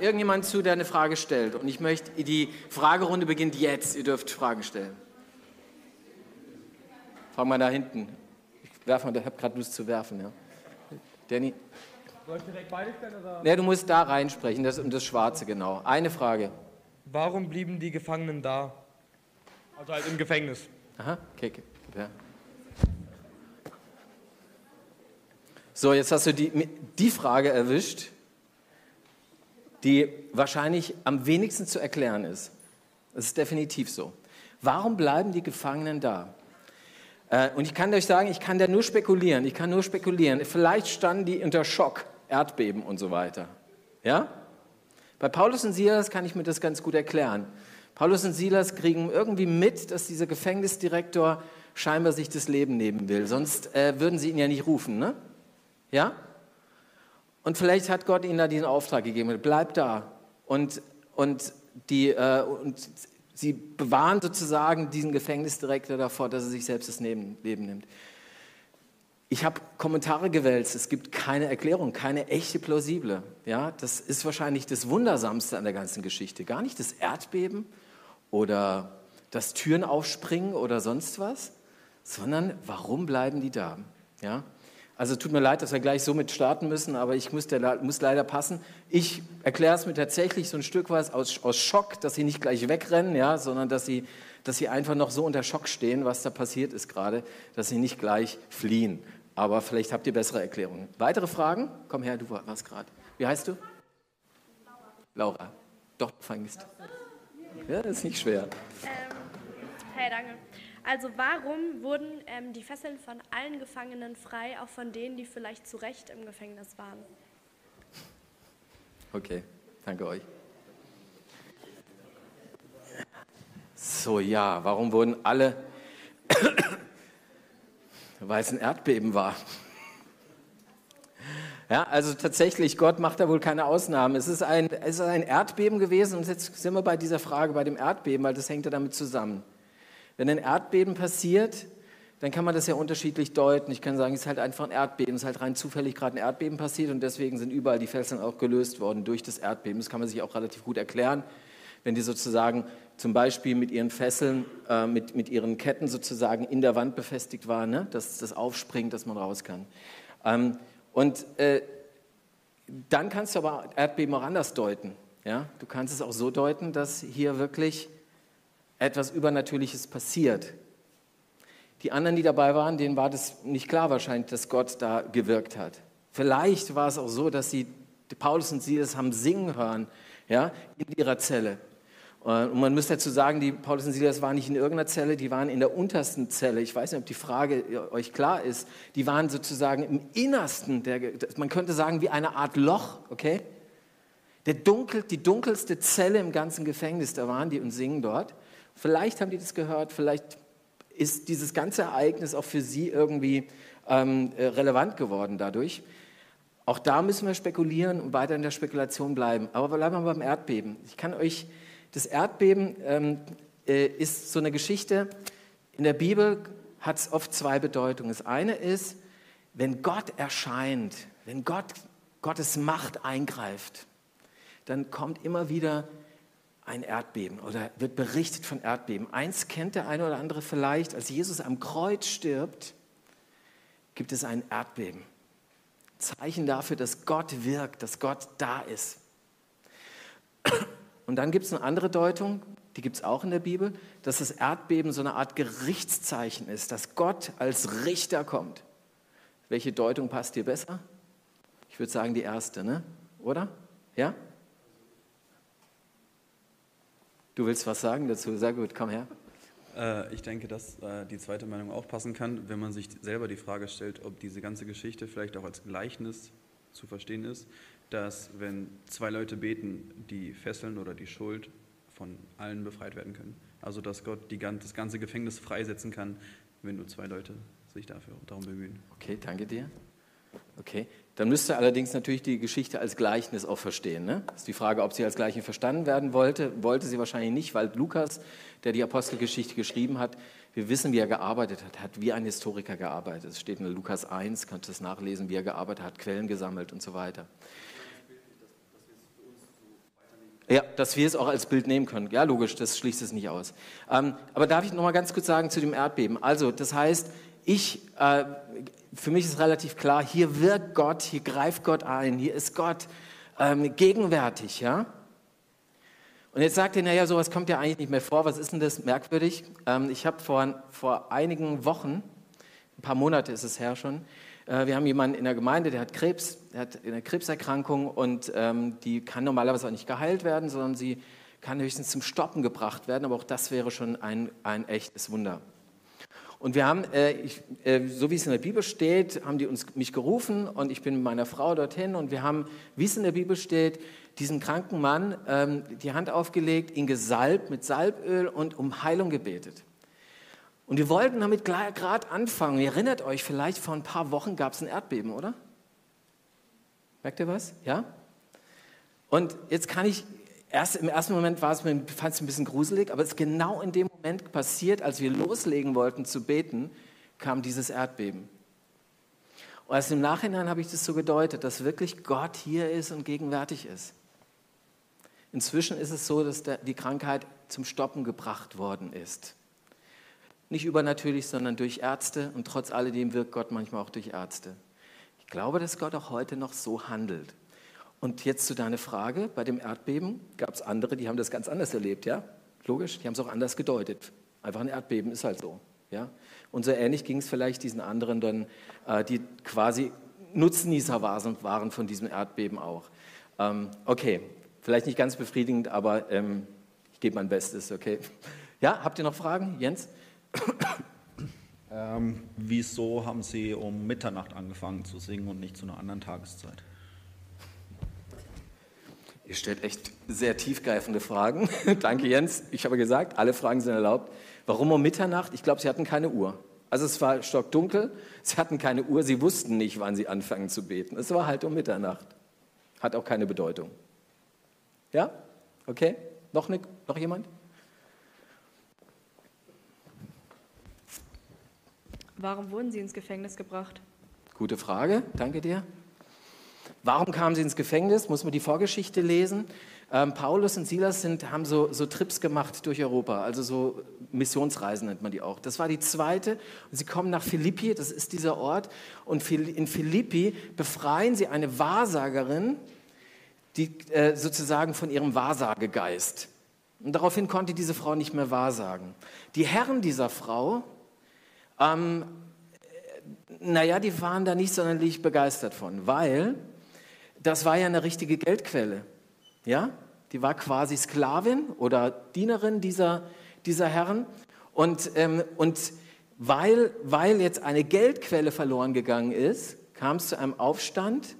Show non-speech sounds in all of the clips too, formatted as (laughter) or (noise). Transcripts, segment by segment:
irgendjemand zu, der eine Frage stellt. Und ich möchte, die Fragerunde beginnt jetzt. Ihr dürft Fragen stellen. Fang mal da hinten. Ich werfe mal, ich habe gerade Lust zu werfen. Ja. Danny. Soll ich direkt beide stellen? Oder? Nee, du musst da reinsprechen, das um das Schwarze, genau. Eine Frage. Warum blieben die Gefangenen da? Also halt im Gefängnis. Aha, okay, okay. Ja. So, jetzt hast du die, die Frage erwischt, die wahrscheinlich am wenigsten zu erklären ist. Das ist definitiv so. Warum bleiben die Gefangenen da? Äh, und ich kann euch sagen, ich kann da nur spekulieren. Ich kann nur spekulieren. Vielleicht standen die unter Schock, Erdbeben und so weiter. Ja? Bei Paulus und Silas kann ich mir das ganz gut erklären. Paulus und Silas kriegen irgendwie mit, dass dieser Gefängnisdirektor scheinbar sich das Leben nehmen will. Sonst äh, würden sie ihn ja nicht rufen, ne? Ja? Und vielleicht hat Gott ihnen da diesen Auftrag gegeben, bleib da. Und, und, die, äh, und sie bewahren sozusagen diesen Gefängnisdirektor davor, dass er sich selbst das Leben nimmt. Ich habe Kommentare gewälzt, es gibt keine Erklärung, keine echte plausible. Ja, das ist wahrscheinlich das Wundersamste an der ganzen Geschichte. Gar nicht das Erdbeben oder das Türen aufspringen oder sonst was, sondern warum bleiben die da? Ja, also tut mir leid, dass wir gleich so mit starten müssen, aber ich muss, der, muss leider passen. Ich erkläre es mir tatsächlich so ein Stück weit aus, aus Schock, dass sie nicht gleich wegrennen, ja, sondern dass sie, dass sie einfach noch so unter Schock stehen, was da passiert ist gerade, dass sie nicht gleich fliehen. Aber vielleicht habt ihr bessere Erklärungen. Weitere Fragen? Komm her, du warst gerade. Wie heißt du? Laura. Laura. Doch, fängst. Ja, ist nicht schwer. Ähm, hey, danke. Also warum wurden ähm, die Fesseln von allen Gefangenen frei, auch von denen, die vielleicht zu Recht im Gefängnis waren? Okay, danke euch. So, ja, warum wurden alle, (coughs) weil es ein Erdbeben war. (laughs) Ja, also tatsächlich, Gott macht da wohl keine Ausnahmen. Es ist, ein, es ist ein Erdbeben gewesen und jetzt sind wir bei dieser Frage, bei dem Erdbeben, weil das hängt ja damit zusammen. Wenn ein Erdbeben passiert, dann kann man das ja unterschiedlich deuten. Ich kann sagen, es ist halt einfach ein Erdbeben, es ist halt rein zufällig gerade ein Erdbeben passiert und deswegen sind überall die Felsen auch gelöst worden durch das Erdbeben. Das kann man sich auch relativ gut erklären, wenn die sozusagen zum Beispiel mit ihren Fesseln, äh, mit, mit ihren Ketten sozusagen in der Wand befestigt waren, ne? dass das aufspringt, dass man raus kann. Ähm, und äh, dann kannst du aber Erdbeben auch anders deuten. Ja? Du kannst es auch so deuten, dass hier wirklich etwas Übernatürliches passiert. Die anderen, die dabei waren, denen war das nicht klar wahrscheinlich, dass Gott da gewirkt hat. Vielleicht war es auch so, dass sie Paulus und Silas haben singen hören, ja, in ihrer Zelle. Und man muss dazu sagen, die Paulus und Silas waren nicht in irgendeiner Zelle, die waren in der untersten Zelle. Ich weiß nicht, ob die Frage euch klar ist. Die waren sozusagen im Innersten, der, man könnte sagen, wie eine Art Loch, okay? Der dunkel, die dunkelste Zelle im ganzen Gefängnis, da waren die und singen dort. Vielleicht haben die das gehört, vielleicht ist dieses ganze Ereignis auch für sie irgendwie ähm, äh, relevant geworden dadurch. Auch da müssen wir spekulieren und weiter in der Spekulation bleiben. Aber bleiben wir beim Erdbeben. Ich kann euch, das Erdbeben ähm, äh, ist so eine Geschichte. In der Bibel hat es oft zwei Bedeutungen. Das eine ist, wenn Gott erscheint, wenn Gott, Gottes Macht eingreift, dann kommt immer wieder ein Erdbeben oder wird berichtet von Erdbeben. Eins kennt der eine oder andere vielleicht, als Jesus am Kreuz stirbt, gibt es ein Erdbeben. Zeichen dafür, dass Gott wirkt, dass Gott da ist. Und dann gibt es eine andere Deutung, die gibt es auch in der Bibel, dass das Erdbeben so eine Art Gerichtszeichen ist, dass Gott als Richter kommt. Welche Deutung passt dir besser? Ich würde sagen die erste, ne? oder? Ja? Du willst was sagen dazu? Sehr gut, komm her. Äh, ich denke, dass äh, die zweite Meinung auch passen kann, wenn man sich selber die Frage stellt, ob diese ganze Geschichte vielleicht auch als Gleichnis zu verstehen ist, dass wenn zwei Leute beten, die Fesseln oder die Schuld von allen befreit werden können. Also dass Gott die, das ganze Gefängnis freisetzen kann, wenn nur zwei Leute sich dafür darum bemühen. Okay, danke dir. Okay, dann müsst ihr allerdings natürlich die Geschichte als Gleichnis auch verstehen. Ne? Das ist die Frage, ob sie als Gleichnis verstanden werden wollte. Wollte sie wahrscheinlich nicht, weil Lukas, der die Apostelgeschichte geschrieben hat, wir wissen, wie er gearbeitet hat, hat wie ein Historiker gearbeitet. Es steht in Lukas 1, kannst du es nachlesen, wie er gearbeitet hat, Quellen gesammelt und so weiter. Ja, dass wir es auch als Bild nehmen können. Ja, logisch, das schließt es nicht aus. Ähm, aber darf ich noch mal ganz kurz sagen zu dem Erdbeben? Also, das heißt, ich, äh, für mich ist relativ klar, hier wirkt Gott, hier greift Gott ein, hier ist Gott ähm, gegenwärtig, ja. Und jetzt sagt ihr, naja, sowas kommt ja eigentlich nicht mehr vor. Was ist denn das merkwürdig? Ähm, ich habe vor, vor einigen Wochen, ein paar Monate ist es her schon, äh, wir haben jemanden in der Gemeinde, der hat Krebs, der hat eine Krebserkrankung und ähm, die kann normalerweise auch nicht geheilt werden, sondern sie kann höchstens zum Stoppen gebracht werden, aber auch das wäre schon ein, ein echtes Wunder. Und wir haben, äh, ich, äh, so wie es in der Bibel steht, haben die uns, mich gerufen und ich bin mit meiner Frau dorthin und wir haben, wie es in der Bibel steht, diesen kranken Mann ähm, die Hand aufgelegt, ihn gesalbt mit Salböl und um Heilung gebetet. Und wir wollten damit gerade anfangen. Ihr erinnert euch vielleicht, vor ein paar Wochen gab es ein Erdbeben, oder? Merkt ihr was? Ja? Und jetzt kann ich, erst im ersten Moment war es mir, fand es ein bisschen gruselig, aber es ist genau in dem Moment passiert, als wir loslegen wollten zu beten, kam dieses Erdbeben. Und erst im Nachhinein habe ich das so gedeutet, dass wirklich Gott hier ist und gegenwärtig ist. Inzwischen ist es so, dass die Krankheit zum Stoppen gebracht worden ist. Nicht übernatürlich, sondern durch Ärzte. Und trotz alledem wirkt Gott manchmal auch durch Ärzte. Ich glaube, dass Gott auch heute noch so handelt. Und jetzt zu deiner Frage, bei dem Erdbeben gab es andere, die haben das ganz anders erlebt, ja? Logisch, die haben es auch anders gedeutet. Einfach ein Erdbeben ist halt so, ja? Und so ähnlich ging es vielleicht diesen anderen dann, äh, die quasi Nutznießer waren von diesem Erdbeben auch. Ähm, okay, vielleicht nicht ganz befriedigend, aber ähm, ich gebe mein Bestes, okay? (laughs) Ja, habt ihr noch Fragen, Jens? Ähm, wieso haben Sie um Mitternacht angefangen zu singen und nicht zu einer anderen Tageszeit? Ihr stellt echt sehr tiefgreifende Fragen. (laughs) Danke, Jens. Ich habe gesagt, alle Fragen sind erlaubt. Warum um Mitternacht? Ich glaube, sie hatten keine Uhr. Also es war stockdunkel, sie hatten keine Uhr, sie wussten nicht, wann sie anfangen zu beten. Es war halt um Mitternacht. Hat auch keine Bedeutung. Ja? Okay? Noch, ne, noch jemand? Warum wurden sie ins Gefängnis gebracht? Gute Frage, danke dir. Warum kamen sie ins Gefängnis? Muss man die Vorgeschichte lesen. Ähm, Paulus und Silas sind, haben so, so, Trips gemacht durch Europa, also so Missionsreisen nennt man die auch. Das war die zweite. Und sie kommen nach Philippi, das ist dieser Ort. Und in Philippi befreien sie eine Wahrsagerin, die äh, sozusagen von ihrem Wahrsagegeist. Und daraufhin konnte diese Frau nicht mehr wahrsagen. Die Herren dieser Frau ähm, naja, die waren da nicht sonderlich begeistert von, weil das war ja eine richtige Geldquelle. Ja? Die war quasi Sklavin oder Dienerin dieser, dieser Herren. Und, ähm, und weil, weil jetzt eine Geldquelle verloren gegangen ist, kam es zu einem Aufstand.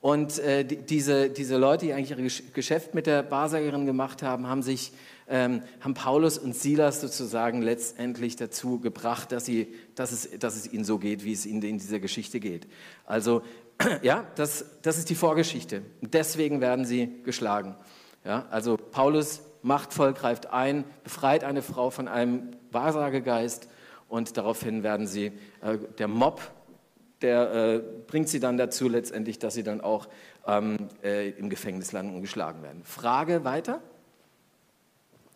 Und äh, die, diese, diese Leute, die eigentlich ihr Geschäft mit der Wahrsagerin gemacht haben, haben sich ähm, haben Paulus und Silas sozusagen letztendlich dazu gebracht, dass, sie, dass, es, dass es ihnen so geht, wie es ihnen in dieser Geschichte geht. Also ja, das, das ist die Vorgeschichte. deswegen werden sie geschlagen. Ja, also Paulus machtvoll greift ein, befreit eine Frau von einem Wahrsagegeist und daraufhin werden sie, äh, der Mob, der äh, bringt sie dann dazu letztendlich, dass sie dann auch ähm, äh, im Gefängnis landen und geschlagen werden. Frage weiter?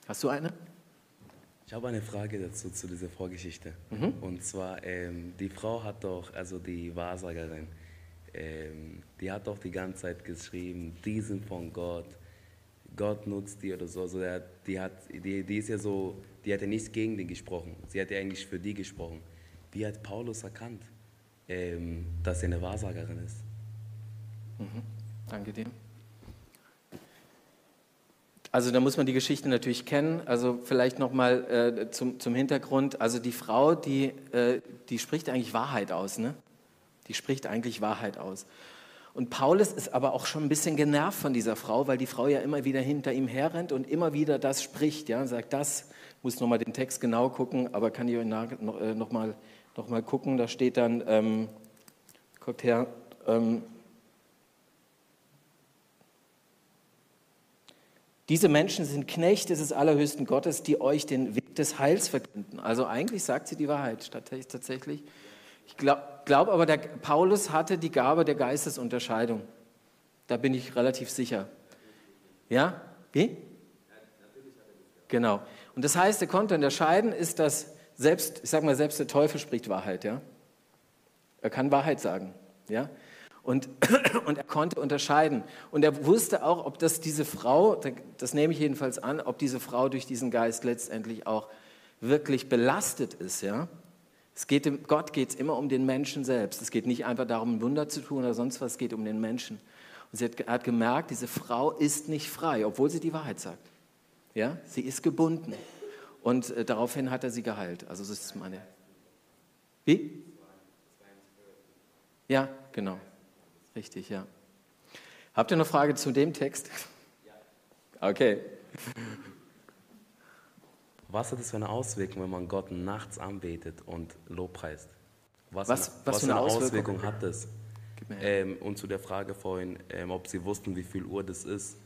Hast du eine? Ich habe eine Frage dazu, zu dieser Vorgeschichte. Mhm. Und zwar, ähm, die Frau hat doch, also die Wahrsagerin, ähm, die hat doch die ganze Zeit geschrieben, die sind von Gott, Gott nutzt die oder so. Also der, die, hat, die, die ist ja so, die hat ja nichts gegen die gesprochen. Sie hat ja eigentlich für die gesprochen. Wie hat Paulus erkannt, ähm, dass sie eine Wahrsagerin ist? Mhm. Danke dir. Also da muss man die Geschichte natürlich kennen. Also vielleicht nochmal äh, zum, zum Hintergrund. Also die Frau, die, äh, die spricht eigentlich Wahrheit aus. Ne? Die spricht eigentlich Wahrheit aus. Und Paulus ist aber auch schon ein bisschen genervt von dieser Frau, weil die Frau ja immer wieder hinter ihm herrennt und immer wieder das spricht. Ja, sagt das, muss nochmal den Text genau gucken, aber kann ich euch nochmal äh, noch mal gucken. Da steht dann, ähm, guckt her, ähm, Diese Menschen sind Knechte des allerhöchsten Gottes, die euch den Weg des Heils verkünden. Also eigentlich sagt sie die Wahrheit tatsächlich. Ich glaube glaub aber, der Paulus hatte die Gabe der Geistesunterscheidung. Da bin ich relativ sicher. Ja? Wie? Genau. Und das heißt, er konnte unterscheiden, ist das selbst, ich sag mal, selbst der Teufel spricht Wahrheit, ja? Er kann Wahrheit sagen, ja? Und, (clears throat) und er konnte unterscheiden. Und er wusste auch, ob das diese Frau, das nehme ich jedenfalls an, ob diese Frau durch diesen Geist letztendlich auch wirklich belastet ist, ja? Es geht Gott geht es immer um den Menschen selbst. Es geht nicht einfach darum, ein Wunder zu tun oder sonst was, es geht um den Menschen. Und sie hat, hat gemerkt, diese Frau ist nicht frei, obwohl sie die Wahrheit sagt. Ja, sie ist gebunden. Und äh, daraufhin hat er sie geheilt. Also das ist meine. Wie? Ja, genau. Richtig, ja. Habt ihr eine Frage zu dem Text? Ja. (laughs) Okay. Was hat es für eine Auswirkung, wenn man Gott nachts anbetet und lobpreist? Was, was, was, was für eine Auswirkung, Auswirkung hat das? Ähm, und zu der Frage vorhin, ähm, ob Sie wussten, wie viel Uhr das ist.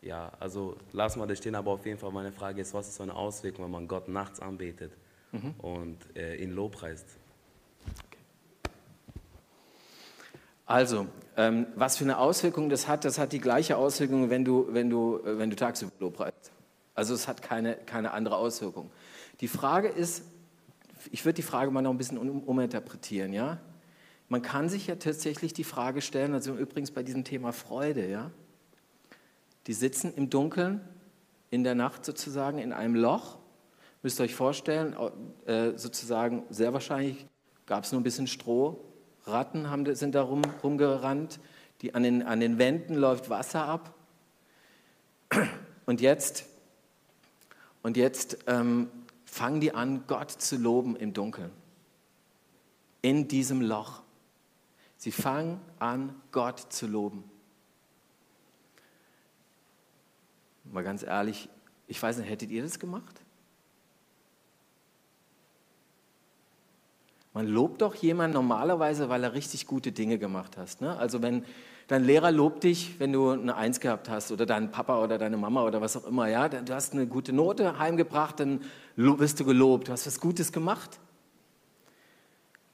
Ja, also lassen wir das stehen, aber auf jeden Fall meine Frage ist, was ist so eine Auswirkung, wenn man Gott nachts anbetet mhm. und äh, ihn lobpreist? Also, ähm, was für eine Auswirkung das hat, das hat die gleiche Auswirkung, wenn du, wenn du, äh, wenn du tagsüber lobpreist. Also es hat keine, keine andere Auswirkung. Die Frage ist, ich würde die Frage mal noch ein bisschen um, uminterpretieren, ja? Man kann sich ja tatsächlich die Frage stellen, also übrigens bei diesem Thema Freude, ja? Die sitzen im Dunkeln, in der Nacht sozusagen, in einem Loch. Müsst ihr euch vorstellen, äh, sozusagen, sehr wahrscheinlich gab es nur ein bisschen Stroh. Ratten haben, sind da rum, rumgerannt. Die, an, den, an den Wänden läuft Wasser ab. Und jetzt, und jetzt ähm, fangen die an, Gott zu loben im Dunkeln. In diesem Loch. Sie fangen an, Gott zu loben. Mal ganz ehrlich, ich weiß nicht, hättet ihr das gemacht? Man lobt doch jemanden normalerweise, weil er richtig gute Dinge gemacht hast. Ne? Also wenn dein Lehrer lobt dich, wenn du eine Eins gehabt hast oder dein Papa oder deine Mama oder was auch immer, ja, du hast eine gute Note heimgebracht, dann wirst du gelobt, du hast was Gutes gemacht.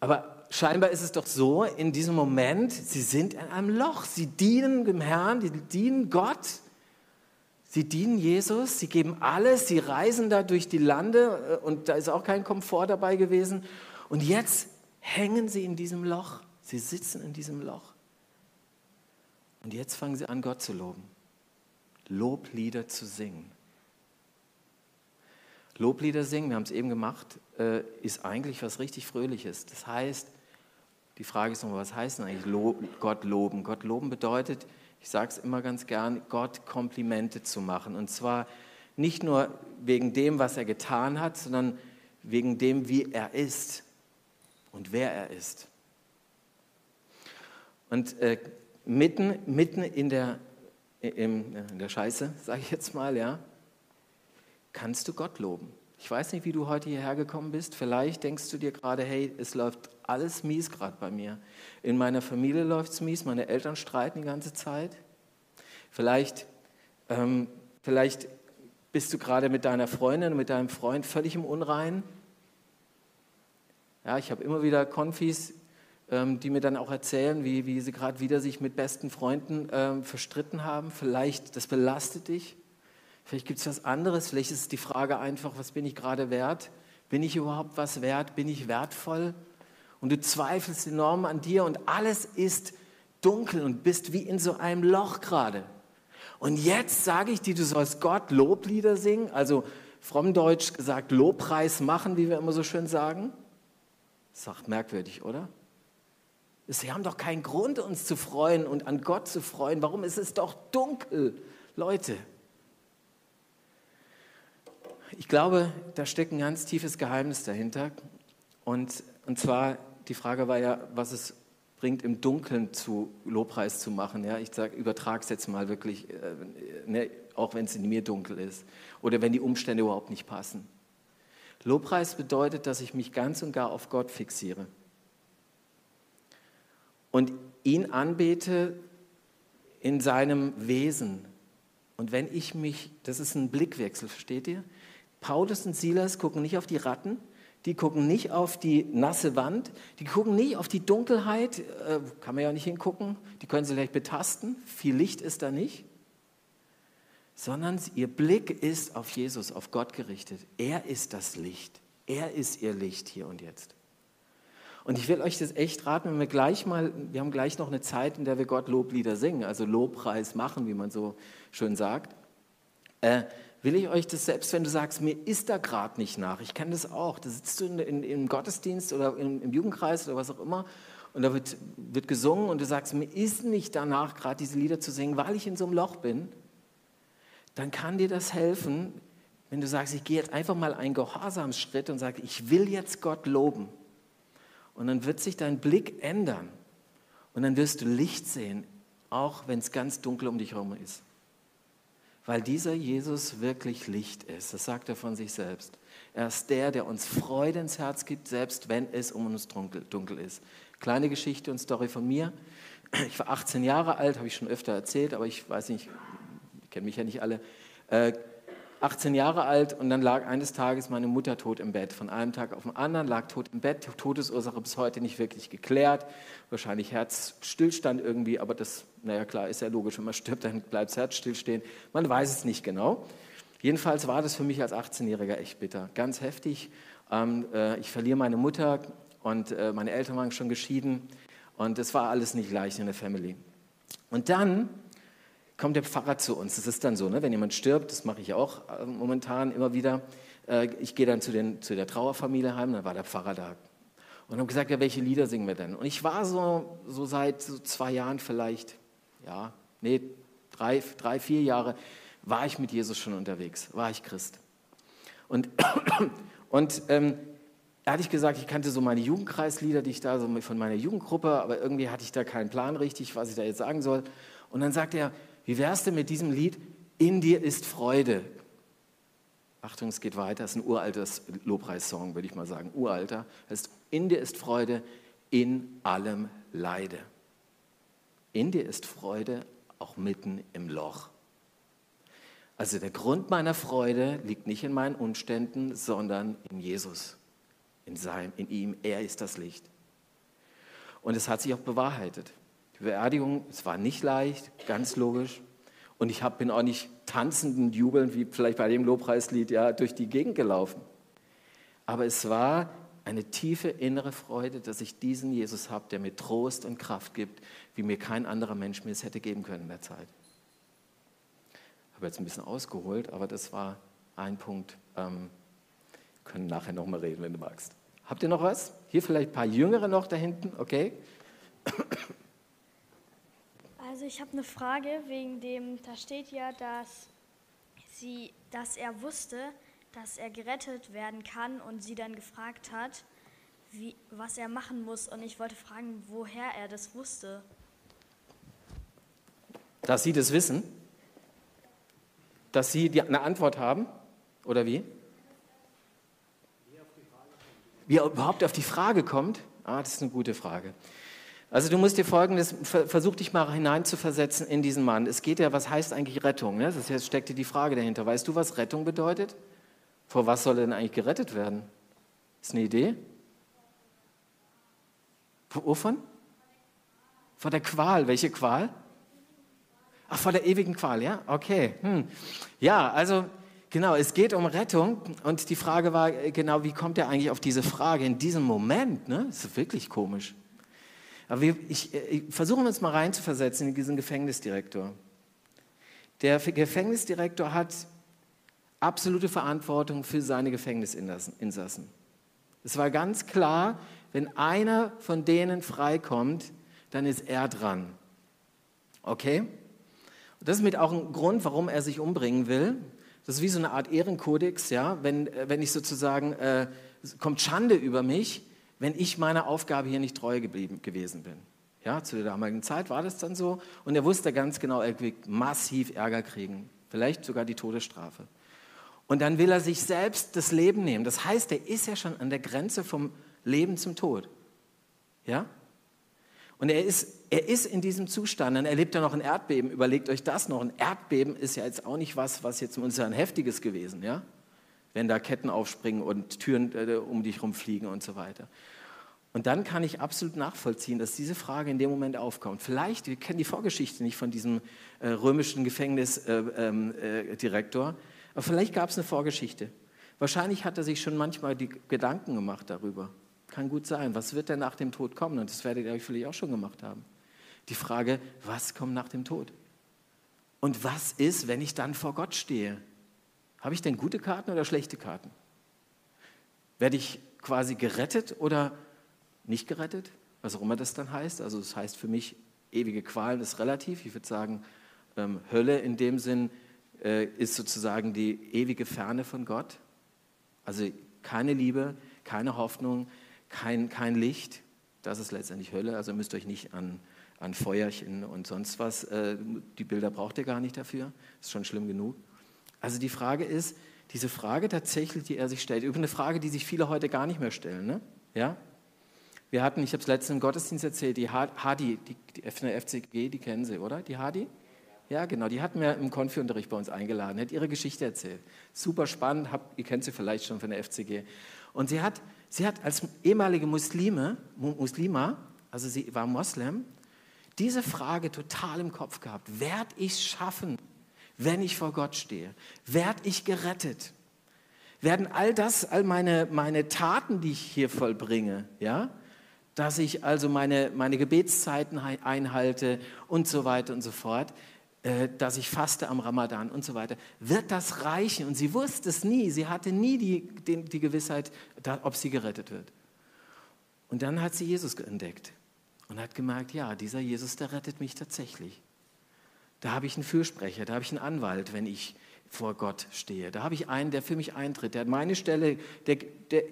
Aber scheinbar ist es doch so, in diesem Moment, sie sind in einem Loch, sie dienen dem Herrn, sie dienen Gott Sie dienen Jesus, sie geben alles, sie reisen da durch die Lande äh, und da ist auch kein Komfort dabei gewesen. Und jetzt hängen sie in diesem Loch, sie sitzen in diesem Loch. Und jetzt fangen sie an, Gott zu loben, Loblieder zu singen. Loblieder singen, wir haben es eben gemacht, äh, ist eigentlich was richtig Fröhliches. Das heißt, die Frage ist nochmal, was heißt denn eigentlich Gott loben? Gott loben bedeutet, ich sage es immer ganz gern, Gott Komplimente zu machen. Und zwar nicht nur wegen dem, was er getan hat, sondern wegen dem, wie er ist und wer er ist. Und äh, mitten, mitten in der, in, in der Scheiße, sage ich jetzt mal, ja, kannst du Gott loben. Ich weiß nicht, wie du heute hierher gekommen bist. Vielleicht denkst du dir gerade, hey, es läuft alles mies gerade bei mir. In meiner Familie läuft es mies, meine Eltern streiten die ganze Zeit. Vielleicht, ähm, vielleicht bist du gerade mit deiner Freundin, mit deinem Freund völlig im Unrein. Ja, ich habe immer wieder Konfis, die mir dann auch erzählen, wie, wie sie gerade wieder sich mit besten Freunden ähm, verstritten haben. Vielleicht, das belastet dich. Vielleicht gibt es was anderes. Vielleicht ist die Frage einfach, was bin ich gerade wert? Bin ich überhaupt was wert? Bin ich wertvoll? Und du zweifelst enorm an dir und alles ist dunkel und bist wie in so einem Loch gerade. Und jetzt sage ich dir, du sollst Gott Loblieder singen, also frommdeutsch gesagt Lobpreis machen, wie wir immer so schön sagen. Ist merkwürdig, oder? Sie haben doch keinen Grund, uns zu freuen und an Gott zu freuen. Warum ist es doch dunkel, Leute? Ich glaube, da steckt ein ganz tiefes Geheimnis dahinter. Und, und zwar, die Frage war ja, was es bringt, im Dunkeln zu Lobpreis zu machen. Ja? Ich übertrage es jetzt mal wirklich, äh, ne, auch wenn es in mir dunkel ist oder wenn die Umstände überhaupt nicht passen. Lobpreis bedeutet, dass ich mich ganz und gar auf Gott fixiere und ihn anbete in seinem Wesen. Und wenn ich mich, das ist ein Blickwechsel, versteht ihr? Paulus und Silas gucken nicht auf die Ratten, die gucken nicht auf die nasse Wand, die gucken nicht auf die Dunkelheit, äh, kann man ja nicht hingucken, die können sie vielleicht betasten, viel Licht ist da nicht. sondern ihr Blick ist auf Jesus, auf Gott gerichtet. Er ist das Licht. Er ist ihr Licht hier und jetzt. Und ich will euch das echt raten, wenn wir gleich mal, wir haben gleich noch eine Zeit, in der wir Gott Loblieder singen, also Lobpreis machen, wie man so schön sagt. Äh, will ich euch das, selbst wenn du sagst, mir ist da gerade nicht nach, ich kenne das auch, da sitzt du in, in, im Gottesdienst oder im, im Jugendkreis oder was auch immer und da wird, wird gesungen und du sagst, mir ist nicht danach gerade diese Lieder zu singen, weil ich in so einem Loch bin, dann kann dir das helfen, wenn du sagst, ich gehe jetzt einfach mal einen Gehorsamsschritt und sage, ich will jetzt Gott loben. Und dann wird sich dein Blick ändern. Und dann wirst du Licht sehen, auch wenn es ganz dunkel um dich herum ist. Weil dieser Jesus wirklich Licht ist. Das sagt er von sich selbst. Er ist der, der uns Freude ins Herz gibt, selbst wenn es um uns dunkel, ist. Kleine Geschichte und Story von mir. Ich war 18 Jahre alt, habe ich schon öfter erzählt, aber ich weiß nicht, kennen mich ja nicht alle, äh, 18 Jahre alt und dann lag eines Tages meine Mutter tot im Bett. Von einem Tag auf den anderen lag tot im Bett. Todesursache bis heute nicht wirklich geklärt. Wahrscheinlich Herzstillstand irgendwie, aber das, naja klar, ist ja logisch, wenn man stirbt, dann bleibt das Herz stillstehen. Man weiß es nicht genau. Jedenfalls war das für mich als 18-Jähriger echt bitter, ganz heftig. Ähm, äh, ich verliere meine Mutter und äh, meine Eltern waren schon geschieden und es war alles nicht leicht in der Family. Und dann kommt der Pfarrer zu uns. Das ist dann so, ne? wenn jemand stirbt, das mache ich auch äh, momentan immer wieder. Äh, ich gehe dann zu, den, zu der Trauerfamilie heim, dann war der Pfarrer da. Und haben gesagt, ja, welche Lieder singen wir denn? Und ich war so, so seit so zwei Jahren vielleicht, ja, nee, drei, drei, vier Jahre, war ich mit Jesus schon unterwegs, war ich Christ. Und, (coughs) und ähm, da hatte ich gesagt, ich kannte so meine Jugendkreislieder, die ich da so von meiner Jugendgruppe, aber irgendwie hatte ich da keinen Plan richtig, was ich da jetzt sagen soll. Und dann sagte er, wie wär's denn mit diesem Lied? In dir ist Freude. Achtung, es geht weiter. Das ist ein uraltes Lobpreissong, würde ich mal sagen. Uralter. Heißt, in dir ist Freude, in allem Leide. In dir ist Freude, auch mitten im Loch. Also der Grund meiner Freude liegt nicht in meinen Umständen, sondern in Jesus, in, seinem, in ihm. Er ist das Licht. Und es hat sich auch bewahrheitet. Die Beerdigung, es war nicht leicht, ganz logisch. Und ich hab, bin auch nicht tanzend und jubelnd, wie vielleicht bei dem Lobpreislied, ja, durch die Gegend gelaufen. Aber es war eine tiefe innere Freude, dass ich diesen Jesus habe, der mir Trost und Kraft gibt, wie mir kein anderer Mensch mir es hätte geben können in der Zeit. Habe jetzt ein bisschen ausgeholt, aber das war ein Punkt. Ähm, können nachher noch mal reden, wenn du magst. Habt ihr noch was? Hier vielleicht ein paar Jüngere noch da hinten, okay? Also ich habe eine Frage wegen dem, da steht ja, dass, sie, dass er wusste, dass er gerettet werden kann und sie dann gefragt hat, wie, was er machen muss. Und ich wollte fragen, woher er das wusste. Dass Sie das wissen? Dass Sie die, eine Antwort haben? Oder wie? Wie er überhaupt auf die Frage kommt? Ah, das ist eine gute Frage. Also du musst dir folgendes, versuch dich mal hineinzuversetzen in diesen Mann. Es geht ja, was heißt eigentlich Rettung? Ne? Das steckt dir die Frage dahinter. Weißt du, was Rettung bedeutet? Vor was soll er denn eigentlich gerettet werden? Ist eine Idee? Wovon? Vor der Qual. Welche Qual? Ach, vor der ewigen Qual, ja? Okay. Hm. Ja, also genau, es geht um Rettung und die Frage war äh, genau, wie kommt er eigentlich auf diese Frage in diesem Moment? Ne? Das ist wirklich komisch. Aber wir, ich, äh, ich versuche uns mal reinzuversetzen in diesen Gefängnisdirektor. Der Gefängnisdirektor hat absolute Verantwortung für seine Gefängnisinsassen. Es war ganz klar, wenn einer von denen freikommt, dann ist er dran. Okay? Und das ist mit auch ein Grund, warum er sich umbringen will. Das ist wie so eine Art Ehrenkodex, ja. Wenn, äh, wenn ich sozusagen, äh, kommt Schande über mich, wenn ich meiner Aufgabe hier nicht treu geblieben gewesen bin. Ja, zu der damaligen Zeit war das dann so. Und er wusste ganz genau, er wird massiv Ärger kriegen. Vielleicht sogar die Todesstrafe. Und dann will er sich selbst das Leben nehmen. Das heißt, er ist ja schon an der Grenze vom Leben zum Tod. Ja? Und er ist, er ist in diesem Zustand. Dann erlebt er noch ein Erdbeben. Überlegt euch das noch. Ein Erdbeben ist ja jetzt auch nicht was, was jetzt uns ein heftiges gewesen. Ja? Wenn da Ketten aufspringen und Türen äh, um dich rumfliegen und so weiter. Und dann kann ich absolut nachvollziehen, dass diese Frage in dem Moment aufkommt. Vielleicht, wir kennen die Vorgeschichte nicht von diesem äh, römischen Gefängnisdirektor, äh, ähm, äh, aber vielleicht gab es eine Vorgeschichte. Wahrscheinlich hat er sich schon manchmal die Gedanken gemacht darüber. Kann gut sein. Was wird denn nach dem Tod kommen? Und das werdet ihr euch vielleicht auch schon gemacht haben. Die Frage, was kommt nach dem Tod? Und was ist, wenn ich dann vor Gott stehe? Habe ich denn gute Karten oder schlechte Karten? Werde ich quasi gerettet oder nicht gerettet, was auch immer das dann heißt. Also das heißt für mich, ewige Qualen ist relativ. Ich würde sagen, ähm, Hölle in dem Sinn äh, ist sozusagen die ewige Ferne von Gott. Also keine Liebe, keine Hoffnung, kein, kein Licht. Das ist letztendlich Hölle. Also müsst ihr euch nicht an, an Feuerchen und sonst was, äh, die Bilder braucht ihr gar nicht dafür. Ist schon schlimm genug. Also die Frage ist, diese Frage tatsächlich, die er sich stellt, übrigens eine Frage, die sich viele heute gar nicht mehr stellen. Ne? Ja? Wir hatten, ich habe es letztens im Gottesdienst erzählt, die Hadi, die, die FCG, die kennen Sie, oder? Die Hadi? Ja, genau, die hatten wir im Konfi-Unterricht bei uns eingeladen, hat ihre Geschichte erzählt. Super spannend, hab, ihr kennt sie vielleicht schon von der FCG. Und sie hat, sie hat als ehemalige Muslime, Muslima, also sie war Moslem, diese Frage total im Kopf gehabt. Werd ich schaffen, wenn ich vor Gott stehe? Werd ich gerettet? Werden all das, all meine, meine Taten, die ich hier vollbringe, ja, dass ich also meine, meine Gebetszeiten einhalte und so weiter und so fort, äh, dass ich faste am Ramadan und so weiter. Wird das reichen? Und sie wusste es nie. Sie hatte nie die, die, die Gewissheit, ob sie gerettet wird. Und dann hat sie Jesus entdeckt und hat gemerkt, ja, dieser Jesus, der rettet mich tatsächlich. Da habe ich einen Fürsprecher, da habe ich einen Anwalt, wenn ich vor Gott stehe. Da habe ich einen, der für mich eintritt, der hat meine Stelle, der, der,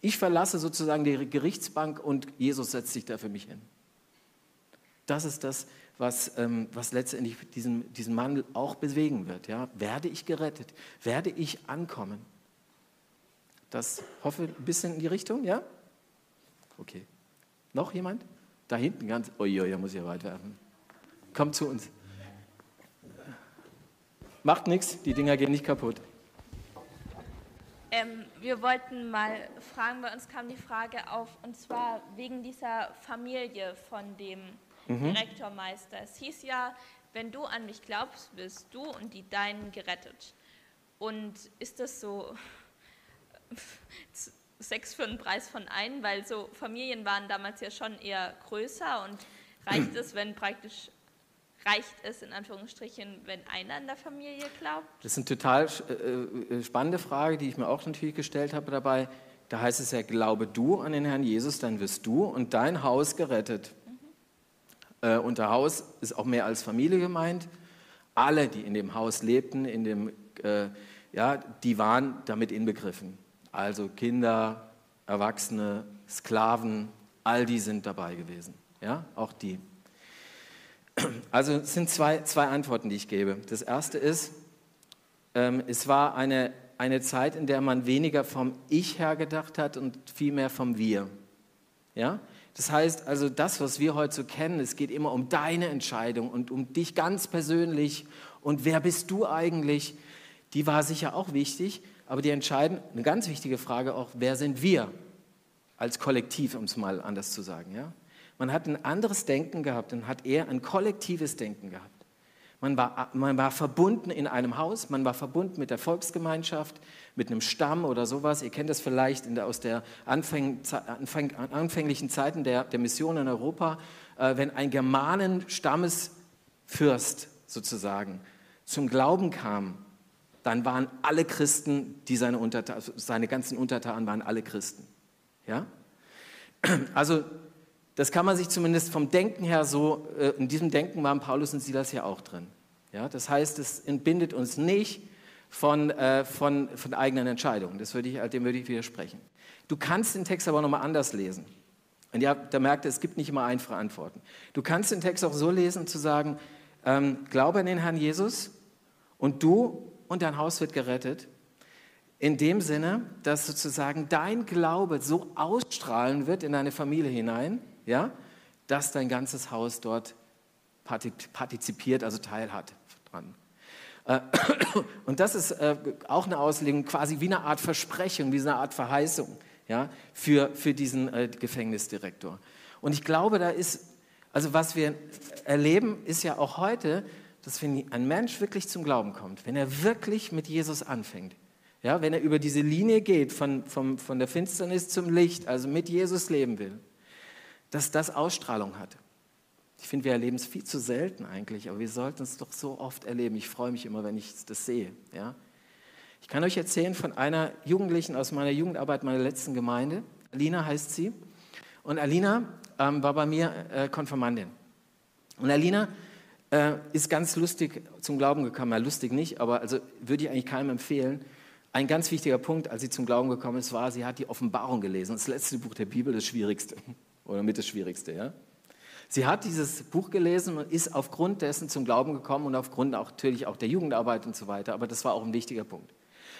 ich verlasse sozusagen die Gerichtsbank und Jesus setzt sich da für mich hin. Das ist das, was, ähm, was letztendlich diesen, diesen Mann auch bewegen wird. Ja? Werde ich gerettet? Werde ich ankommen? Das hoffe ein bisschen in die Richtung, ja? Okay. Noch jemand? Da hinten ganz. Uiui, da muss ich ja weit werfen. Kommt zu uns. Macht nichts, die Dinger gehen nicht kaputt. Ähm, wir wollten mal fragen, bei uns kam die Frage auf, und zwar wegen dieser Familie von dem mhm. Direktormeister. Es hieß ja, wenn du an mich glaubst, wirst du und die Deinen gerettet. Und ist das so (laughs) Sex für einen Preis von einem? Weil so Familien waren damals ja schon eher größer und reicht es, wenn praktisch reicht es in Anführungsstrichen, wenn einer in der Familie glaubt? Das ist eine total äh, äh, spannende Frage, die ich mir auch natürlich gestellt habe dabei. Da heißt es ja, glaube du an den Herrn Jesus, dann wirst du und dein Haus gerettet. Mhm. Äh, unter Haus ist auch mehr als Familie gemeint. Alle, die in dem Haus lebten, in dem, äh, ja, die waren damit inbegriffen. Also Kinder, Erwachsene, Sklaven, all die sind dabei gewesen. Ja, auch die. Also es sind zwei, zwei Antworten, die ich gebe. Das erste ist, ähm, es war eine, eine Zeit, in der man weniger vom Ich her gedacht hat und viel mehr vom Wir. Ja? Das heißt also, das, was wir heute so kennen, es geht immer um deine Entscheidung und um dich ganz persönlich und wer bist du eigentlich, die war sicher auch wichtig, aber die entscheiden, eine ganz wichtige Frage auch, wer sind wir als Kollektiv, um es mal anders zu sagen. Ja? Man hat ein anderes Denken gehabt und hat eher ein kollektives Denken gehabt. Man war, man war verbunden in einem Haus, man war verbunden mit der Volksgemeinschaft, mit einem Stamm oder sowas. Ihr kennt das vielleicht der, aus der Anfäng, Anfäng, anfänglichen Zeiten der, der Mission in Europa, äh, wenn ein Germanen-Stammesfürst sozusagen zum Glauben kam, dann waren alle Christen, die seine, Unterta seine ganzen Untertanen waren alle Christen. Ja? Also das kann man sich zumindest vom Denken her so, äh, in diesem Denken waren Paulus und Silas ja auch drin. Ja, das heißt, es entbindet uns nicht von, äh, von, von eigenen Entscheidungen. Das würde ich, dem würde ich widersprechen. Du kannst den Text aber nochmal anders lesen. Und ja, da merkt ihr, es gibt nicht immer einfache Antworten. Du kannst den Text auch so lesen, zu sagen, ähm, glaube an den Herrn Jesus und du und dein Haus wird gerettet. In dem Sinne, dass sozusagen dein Glaube so ausstrahlen wird in deine Familie hinein, ja, dass dein ganzes Haus dort partizipiert, also teilhat dran. Äh, (clears throat) und das ist äh, auch eine Auslegung, quasi wie eine Art Versprechung, wie eine Art Verheißung. ja, für, für diesen äh, Gefängnisdirektor. Und ich glaube, da ist, also was wir erleben, ist ja auch heute, dass wenn ein Mensch wirklich zum Glauben kommt, wenn er wirklich mit Jesus anfängt, ja, wenn er über diese Linie geht von, von, von der Finsternis zum Licht, also mit Jesus leben will, dass das Ausstrahlung hat. Ich finde, wir erleben es viel zu selten eigentlich, aber wir sollten es doch so oft erleben. Ich freue mich immer, wenn ich das sehe. Ja? Ich kann euch erzählen von einer Jugendlichen aus meiner Jugendarbeit meiner letzten Gemeinde. Alina heißt sie. Und Alina ähm, war bei mir äh, Konfirmandin. Und Alina äh, ist ganz lustig zum Glauben gekommen. Ja, lustig nicht, aber also würde ich eigentlich keinem empfehlen. Ein ganz wichtiger Punkt, als sie zum Glauben gekommen ist, war, sie hat die Offenbarung gelesen. Das letzte Buch der Bibel, das Schwierigste. Oder mit das Schwierigste, ja. Sie hat dieses Buch gelesen und ist aufgrund dessen zum Glauben gekommen und aufgrund auch, natürlich auch der Jugendarbeit und so weiter. Aber das war auch ein wichtiger Punkt.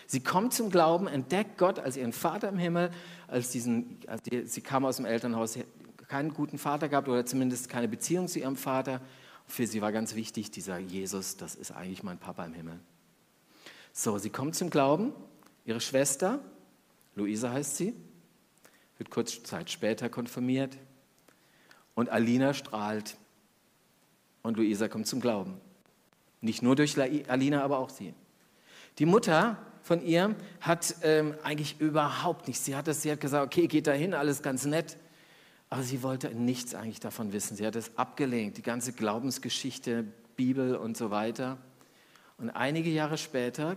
Sie kommt zum Glauben, entdeckt Gott als ihren Vater im Himmel, als diesen, als die, sie kam aus dem Elternhaus, keinen guten Vater gehabt oder zumindest keine Beziehung zu ihrem Vater. Für sie war ganz wichtig, dieser Jesus, das ist eigentlich mein Papa im Himmel. So, sie kommt zum Glauben, ihre Schwester, Luisa heißt sie, wird kurz Zeit später konfirmiert und Alina strahlt und Luisa kommt zum Glauben. Nicht nur durch Alina, aber auch sie. Die Mutter von ihr hat ähm, eigentlich überhaupt nichts. Sie hat, das, sie hat gesagt, okay, geht dahin, alles ganz nett. Aber sie wollte nichts eigentlich davon wissen. Sie hat es abgelehnt, die ganze Glaubensgeschichte, Bibel und so weiter. Und einige Jahre später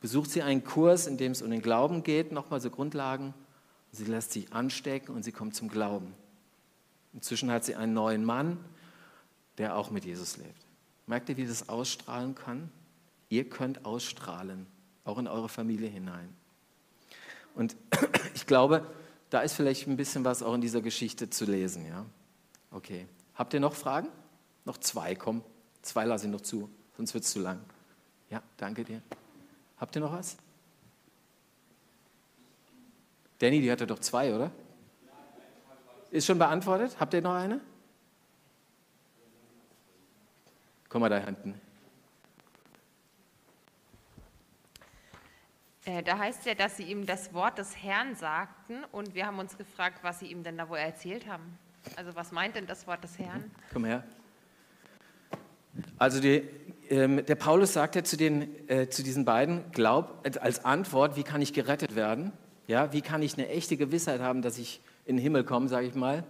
besucht sie einen Kurs, in dem es um den Glauben geht, nochmal so Grundlagen. Sie lässt sich anstecken und sie kommt zum Glauben. Inzwischen hat sie einen neuen Mann, der auch mit Jesus lebt. Merkt ihr, wie das ausstrahlen kann? Ihr könnt ausstrahlen, auch in eure Familie hinein. Und (clears throat) ich glaube, da ist vielleicht ein bisschen was auch in dieser Geschichte zu lesen. Ja? Okay. Habt ihr noch Fragen? Noch zwei, komm. Zwei lasse ich noch zu, sonst wird es zu lang. Ja, danke dir. Habt ihr noch was? Danny, die hatte doch zwei, oder? Ist schon beantwortet? Habt ihr noch eine? Komm mal da hinten. Äh, da heißt ja, dass sie ihm das Wort des Herrn sagten und wir haben uns gefragt, was sie ihm denn da wohl erzählt haben. Also was meint denn das Wort des Herrn? Komm her. Also die, ähm, der Paulus sagt ja zu, den, äh, zu diesen beiden, glaub äh, als Antwort, wie kann ich gerettet werden? Ja, wie kann ich eine echte Gewissheit haben, dass ich in den Himmel komme, sage ich mal?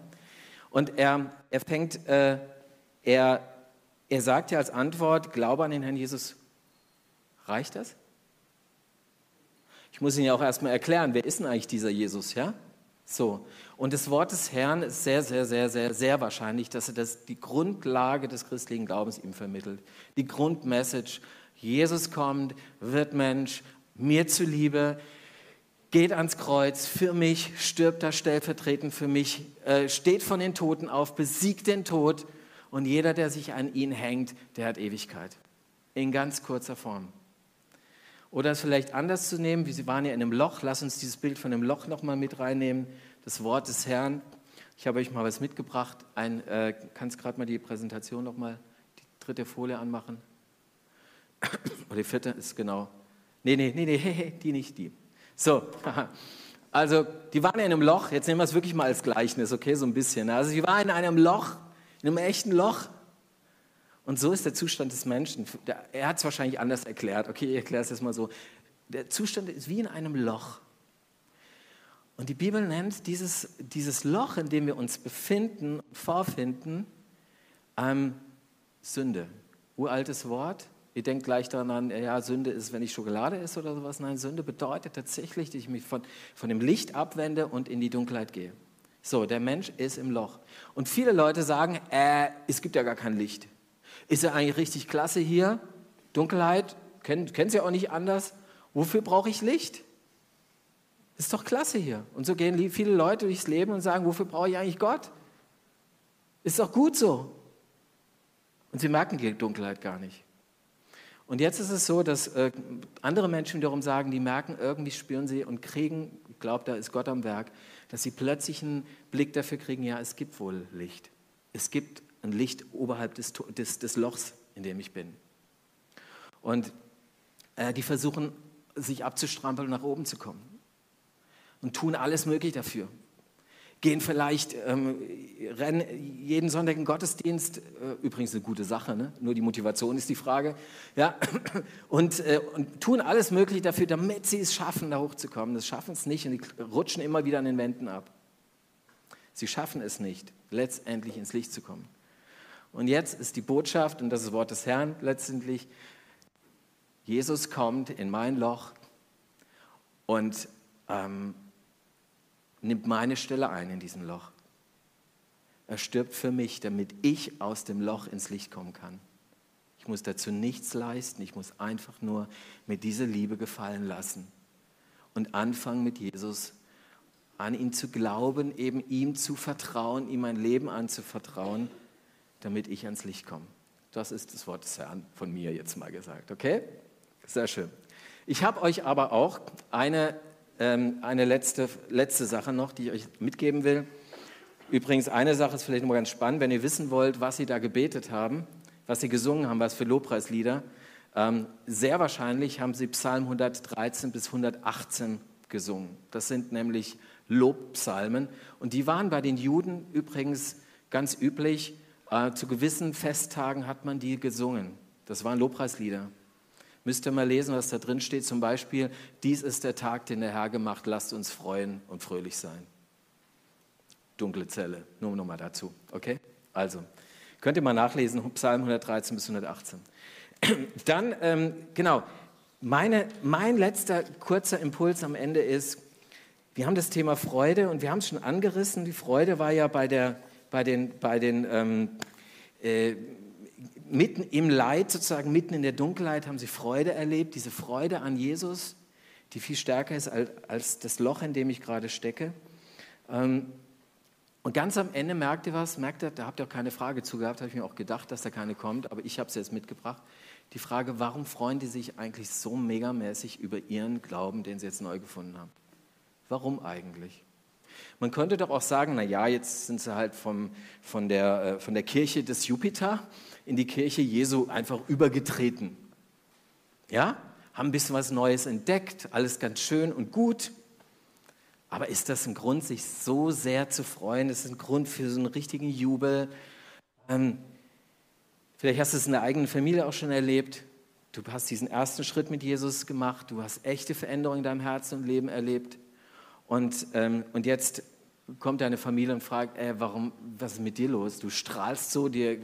Und er, er fängt, äh, er, er sagt ja als Antwort, glaube an den Herrn Jesus. Reicht das? Ich muss Ihnen ja auch erstmal erklären, wer ist denn eigentlich dieser Jesus, ja? So. Und das Wort des Herrn ist sehr, sehr, sehr, sehr, sehr wahrscheinlich, dass er das, die Grundlage des christlichen Glaubens ihm vermittelt. Die Grundmessage. Jesus kommt, wird Mensch, mir zuliebe, geht ans Kreuz für mich, stirbt da stellvertretend für mich, äh, steht von den Toten auf, besiegt den Tod und jeder, der sich an ihn hängt, der hat Ewigkeit. In ganz kurzer Form. Oder es vielleicht anders zu nehmen, wie Sie waren ja in einem Loch. Lass uns dieses Bild von dem Loch nochmal mit reinnehmen. Das Wort des Herrn. Ich habe euch mal was mitgebracht. Ein, äh, kannst gerade mal die Präsentation nochmal, die dritte Folie anmachen? (coughs) Oder die vierte ist genau. Nee, nee, nee, nee, (laughs) die nicht, die. So, (laughs) also die waren in einem Loch. Jetzt nehmen wir es wirklich mal als Gleichnis, okay, so ein bisschen. Also sie waren in einem Loch, in einem echten Loch. Und so ist der Zustand des Menschen. Er hat es wahrscheinlich anders erklärt. Okay, ich erkläre es jetzt mal so. Der Zustand ist wie in einem Loch. Und die Bibel nennt dieses, dieses Loch, in dem wir uns befinden, vorfinden, ähm, Sünde. Uraltes Wort. Ihr denkt gleich daran, ja, Sünde ist, wenn ich Schokolade esse oder sowas. Nein, Sünde bedeutet tatsächlich, dass ich mich von, von dem Licht abwende und in die Dunkelheit gehe. So, der Mensch ist im Loch. Und viele Leute sagen, äh, es gibt ja gar kein Licht. Ist ja eigentlich richtig klasse hier. Dunkelheit, kennt es ja auch nicht anders. Wofür brauche ich Licht? Ist doch klasse hier. Und so gehen viele Leute durchs Leben und sagen, wofür brauche ich eigentlich Gott? Ist doch gut so. Und sie merken die Dunkelheit gar nicht. Und jetzt ist es so, dass äh, andere Menschen wiederum sagen, die merken, irgendwie spüren sie und kriegen, ich glaube, da ist Gott am Werk, dass sie plötzlich einen Blick dafür kriegen, ja, es gibt wohl Licht. Es gibt ein Licht oberhalb des, des, des Lochs, in dem ich bin. Und äh, die versuchen, sich abzustrampeln und nach oben zu kommen. und tun alles Mögliche dafür. Gehen vielleicht, ähm, rennen jeden Sonntag in Gottesdienst, äh, übrigens eine gute Sache, ne? nur die Motivation ist die Frage, ja? (clears throat) und, äh, und tun alles Mögliche dafür, damit sie es schaffen, da hochzukommen. Das schaffen es nicht und die rutschen immer wieder an den Wänden ab. Sie schaffen es nicht, letztendlich ins Licht zu kommen. Und jetzt ist die Botschaft, und das ist das Wort des Herrn letztendlich, Jesus kommt in mein Loch und ähm, nimmt meine Stelle ein in diesem Loch. Er stirbt für mich, damit ich aus dem Loch ins Licht kommen kann. Ich muss dazu nichts leisten, ich muss einfach nur mir diese Liebe gefallen lassen und anfangen mit Jesus, an ihn zu glauben, eben ihm zu vertrauen, ihm mein Leben anzuvertrauen, damit ich ans Licht komme. Das ist das Wort des Herrn von mir jetzt mal gesagt, okay? Sehr schön. Ich habe euch aber auch eine, eine letzte, letzte Sache noch, die ich euch mitgeben will. Übrigens, eine Sache ist vielleicht noch ganz spannend, wenn ihr wissen wollt, was sie da gebetet haben, was sie gesungen haben, was für Lobpreislieder. Ähm, sehr wahrscheinlich haben sie Psalm 113 bis 118 gesungen. Das sind nämlich Lobpsalmen. Und die waren bei den Juden übrigens ganz üblich. Äh, zu gewissen Festtagen hat man die gesungen. Das waren Lobpreislieder. Müsst ihr mal lesen, was da drin steht. Zum Beispiel, dies ist der Tag, den der Herr gemacht, lasst uns freuen und fröhlich sein. Dunkle Zelle, nur nochmal dazu. Okay? Also, könnt ihr mal nachlesen, Psalm 113 bis 118. (clears throat) Dann, ähm, genau, meine, mein letzter kurzer Impuls am Ende ist, wir haben das Thema Freude und wir haben es schon angerissen. Die Freude war ja bei, der, bei den, bei den ähm, äh, mitten im Leid, sozusagen mitten in der Dunkelheit, haben sie Freude erlebt, diese Freude an Jesus, die viel stärker ist als, als das Loch, in dem ich gerade stecke. Ähm, und ganz am Ende merkt ihr was, merkt ihr, da habt ihr auch keine Frage zu gehabt, habe ich mir auch gedacht, dass da keine kommt, aber ich habe es jetzt mitgebracht. Die Frage, warum freuen die sich eigentlich so megamäßig über ihren Glauben, den sie jetzt neu gefunden haben? Warum eigentlich? Man könnte doch auch sagen, na ja, jetzt sind sie halt vom, von, der, äh, von der Kirche des Jupiter in die Kirche Jesu einfach übergetreten. Ja, haben ein bisschen was Neues entdeckt, alles ganz schön und gut. Aber ist das ein Grund, sich so sehr zu freuen? Ist das ein Grund für so einen richtigen Jubel? Ähm, vielleicht hast du es in der eigenen Familie auch schon erlebt. Du hast diesen ersten Schritt mit Jesus gemacht. Du hast echte Veränderungen in deinem Herzen und Leben erlebt. Und, ähm, und jetzt kommt deine Familie und fragt, ey, warum, was ist mit dir los? Du strahlst so, dir,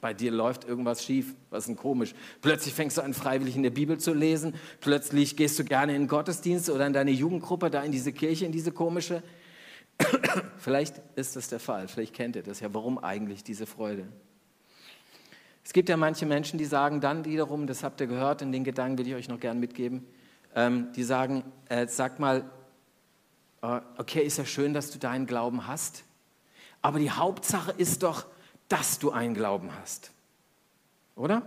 bei dir läuft irgendwas schief, was ist denn komisch? Plötzlich fängst du an, freiwillig in der Bibel zu lesen, plötzlich gehst du gerne in den Gottesdienst oder in deine Jugendgruppe, da in diese Kirche, in diese komische. (coughs) vielleicht ist das der Fall, vielleicht kennt ihr das ja. Warum eigentlich diese Freude? Es gibt ja manche Menschen, die sagen dann wiederum, das habt ihr gehört, in den Gedanken will ich euch noch gern mitgeben, ähm, die sagen, äh, sag mal, äh, okay, ist ja schön, dass du deinen Glauben hast, aber die Hauptsache ist doch, dass du einen Glauben hast. Oder?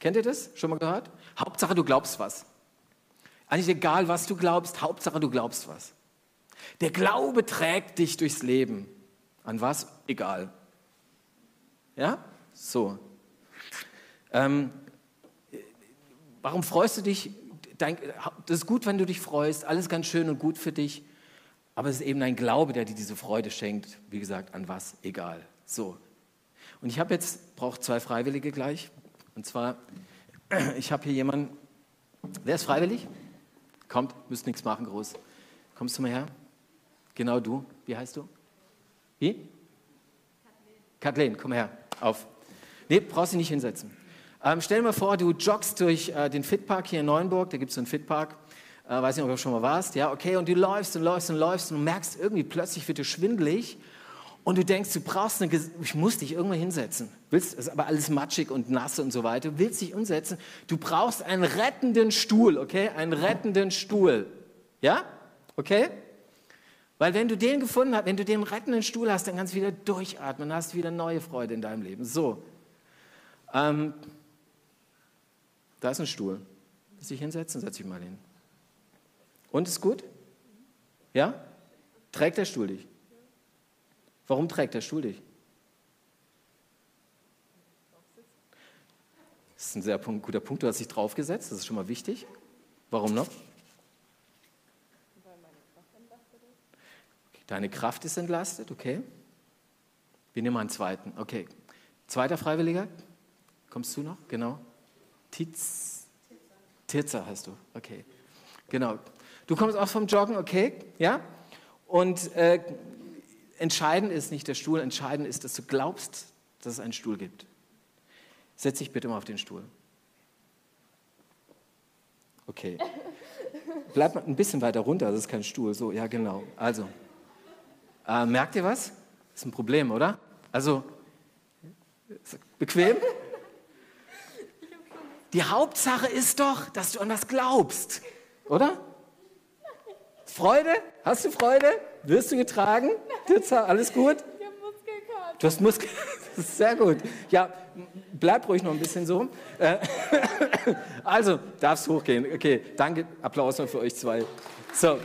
Kennt ihr das? Schon mal gehört? Hauptsache, du glaubst was. Eigentlich egal, was du glaubst, Hauptsache, du glaubst was. Der Glaube trägt dich durchs Leben. An was? Egal. Ja? So. Ähm, warum freust du dich? Das ist gut, wenn du dich freust. Alles ganz schön und gut für dich. Aber es ist eben ein Glaube, der dir diese Freude schenkt. Wie gesagt, an was? Egal. So. Und ich habe jetzt, brauche zwei Freiwillige gleich. Und zwar, (clears throat) ich habe hier jemanden, wer ist freiwillig? Kommt, müsst nichts machen, groß. Kommst du mal her? Genau du. Wie heißt du? Wie? Kathleen. Kathleen, komm her. Auf. Nee, brauchst du nicht hinsetzen. Ähm, stell dir mal vor, du joggst durch äh, den Fitpark hier in Neuenburg. Da gibt es so einen Fitpark. Äh, weiß nicht, ob du schon mal warst. Ja, okay, und du läufst und läufst und läufst und merkst irgendwie plötzlich wird dir schwindelig und du denkst, du brauchst eine, ich muss dich irgendwo hinsetzen. Willst, ist aber alles matschig und nass und so weiter. Willst dich umsetzen. Du brauchst einen rettenden Stuhl, okay? Einen rettenden Stuhl. Ja? Okay? Weil wenn du den gefunden hast, wenn du den rettenden Stuhl hast, dann kannst du wieder durchatmen, hast wieder neue Freude in deinem Leben. So. Ähm, da ist ein Stuhl. Du dich hinsetzen? Setz dich mal hin. Und ist gut? Ja? Trägt der Stuhl dich? Warum trägt der Stuhl dich? Das ist ein sehr guter Punkt. Du hast dich draufgesetzt, das ist schon mal wichtig. Warum noch? Deine Kraft ist entlastet, okay. Wir nehmen einen zweiten, okay. Zweiter Freiwilliger, kommst du noch? Genau. Tiz. Tirza hast du, okay. Genau. Du kommst auch vom Joggen, okay, ja? Und äh, entscheidend ist nicht der Stuhl, entscheidend ist, dass du glaubst, dass es einen Stuhl gibt. Setz dich bitte mal auf den Stuhl. Okay. (laughs) Bleib mal ein bisschen weiter runter, das ist kein Stuhl. So, ja, genau. Also, äh, merkt ihr was? Das ist ein Problem, oder? Also, bequem? (laughs) Die Hauptsache ist doch, dass du an was glaubst, oder? Freude? Hast du Freude? Wirst du getragen? Tirza, alles gut? Ich habe Muskelkater. Du hast Muskeln. (laughs) Das ist sehr gut. Ja, bleib ruhig noch ein bisschen so. Äh, (laughs) Also, darfst hochgehen. Okay, danke. Applaus noch für euch zwei. So.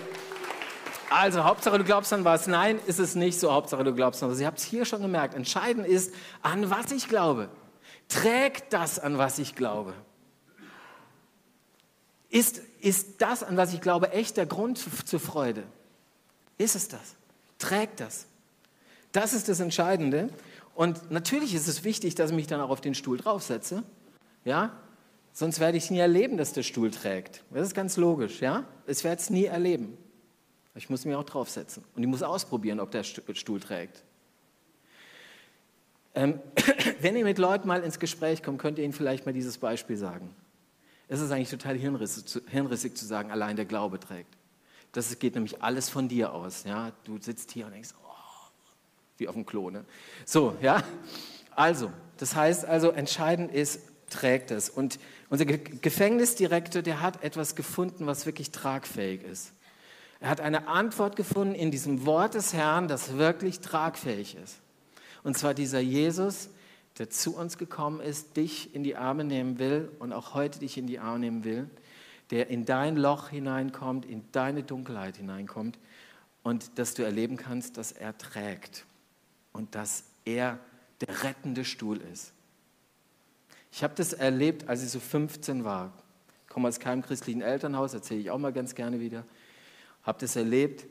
Also, Hauptsache du glaubst an was. Nein, ist es nicht so. Hauptsache du glaubst an was. Ihr habt es hier schon gemerkt. Entscheidend ist, an was ich glaube. Trägt das, an was ich glaube. Ist, ist das, an was ich glaube, echt der Grund zur Freude? Ist es das? Trägt das? Das ist das Entscheidende. Und natürlich ist es wichtig, dass ich mich dann auch auf den Stuhl draufsetze. Ja? Sonst werde ich nie erleben, dass der Stuhl trägt. Das ist ganz logisch. Ja? Ich werde es nie erleben. Ich muss mich auch draufsetzen. Und ich muss ausprobieren, ob der Stuhl trägt. Ähm, (clears throat) wenn ihr mit Leuten mal ins Gespräch kommt, könnt ihr ihnen vielleicht mal dieses Beispiel sagen. Es ist eigentlich total hirnrissig zu, sagen, allein der Glaube trägt. Das geht nämlich alles von dir aus. Ja? Du sitzt hier und denkst, oh, wie auf dem Klo. Ne? So, ja. Also, das heißt also, entscheidend ist, trägt es. Und unser Ge- Gefängnisdirektor, der hat etwas gefunden, was wirklich tragfähig ist. Er hat eine Antwort gefunden in diesem Wort des Herrn, das wirklich tragfähig ist. Und zwar dieser Jesus, der zu uns gekommen ist, dich in die Arme nehmen will und auch heute dich in die Arme nehmen will, der in dein Loch hineinkommt, in deine Dunkelheit hineinkommt und dass du erleben kannst, dass er trägt und dass er der rettende Stuhl ist. Ich habe das erlebt, als ich so 15 war. Ich komme aus keinem christlichen Elternhaus, erzähle ich auch mal ganz gerne wieder. Habe das erlebt,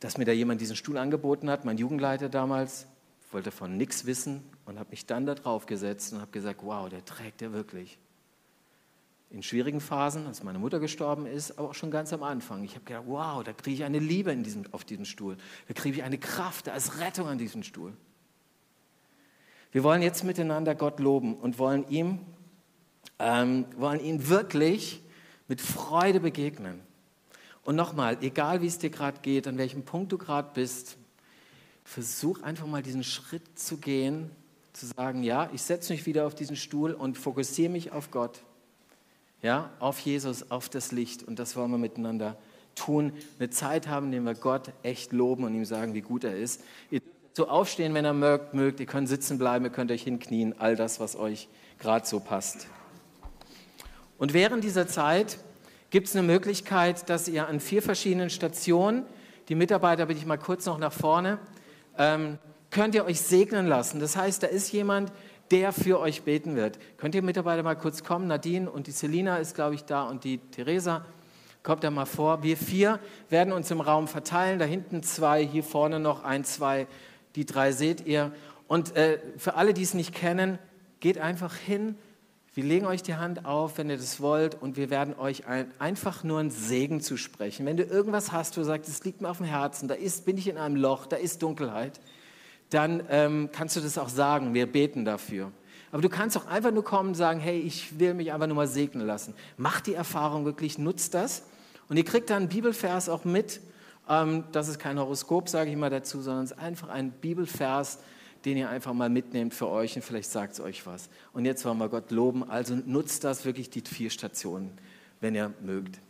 dass mir da jemand diesen Stuhl angeboten hat, mein Jugendleiter damals, wollte von nichts wissen und habe mich dann da drauf gesetzt und habe gesagt, wow, der trägt er wirklich. In schwierigen Phasen, als meine Mutter gestorben ist, aber auch schon ganz am Anfang. Ich habe gedacht, wow, da kriege ich eine Liebe in diesem, auf diesem Stuhl. Da kriege ich eine Kraft, da ist Rettung an diesem Stuhl. Wir wollen jetzt miteinander Gott loben und wollen ihm, ähm, wollen ihm wirklich mit Freude begegnen. Und nochmal, egal wie es dir gerade geht, an welchem Punkt du gerade bist, versuch einfach mal diesen Schritt zu gehen, zu sagen, ja, ich setze mich wieder auf diesen Stuhl und fokussiere mich auf Gott. Ja, auf Jesus, auf das Licht. Und das wollen wir miteinander tun. Eine Zeit haben, in der wir Gott echt loben und ihm sagen, wie gut er ist. Ihr dürft so aufstehen, wenn ihr mögt, mögt. Ihr könnt sitzen bleiben, ihr könnt euch hinknien. All das, was euch gerade so passt. Und während dieser Zeit gibt es eine Möglichkeit, dass ihr an vier verschiedenen Stationen, die Mitarbeiter bitte ich mal kurz noch nach vorne, ähm, könnt ihr euch segnen lassen. Das heißt, da ist jemand, der für euch beten wird. Könnt ihr Mitarbeiter mal kurz kommen? Nadine und die Selina ist, glaube ich, da und die Theresa. Kommt da mal vor. Wir vier werden uns im Raum verteilen. Da hinten zwei, hier vorne noch ein, zwei. Die drei seht ihr. Und äh, für alle, die es nicht kennen, geht einfach hin. Wir legen euch die Hand auf, wenn ihr das wollt, und wir werden euch ein, einfach nur einen Segen zu sprechen. Wenn du irgendwas hast, wo du sagst, es liegt mir auf dem Herzen, da ist, bin ich in einem Loch, da ist Dunkelheit, dann ähm, kannst du das auch sagen. Wir beten dafür. Aber du kannst auch einfach nur kommen und sagen, hey, ich will mich einfach nur mal segnen lassen. Mach die Erfahrung wirklich, nutzt das. Und ihr kriegt dann einen Bibelvers auch mit. Ähm, das ist kein Horoskop, sage ich mal dazu, sondern es ist einfach ein Bibelvers, den ihr einfach mal mitnehmt für euch und vielleicht sagt es euch was. Und jetzt wollen wir Gott loben. Also nutzt das wirklich, die vier Stationen, wenn ihr mögt.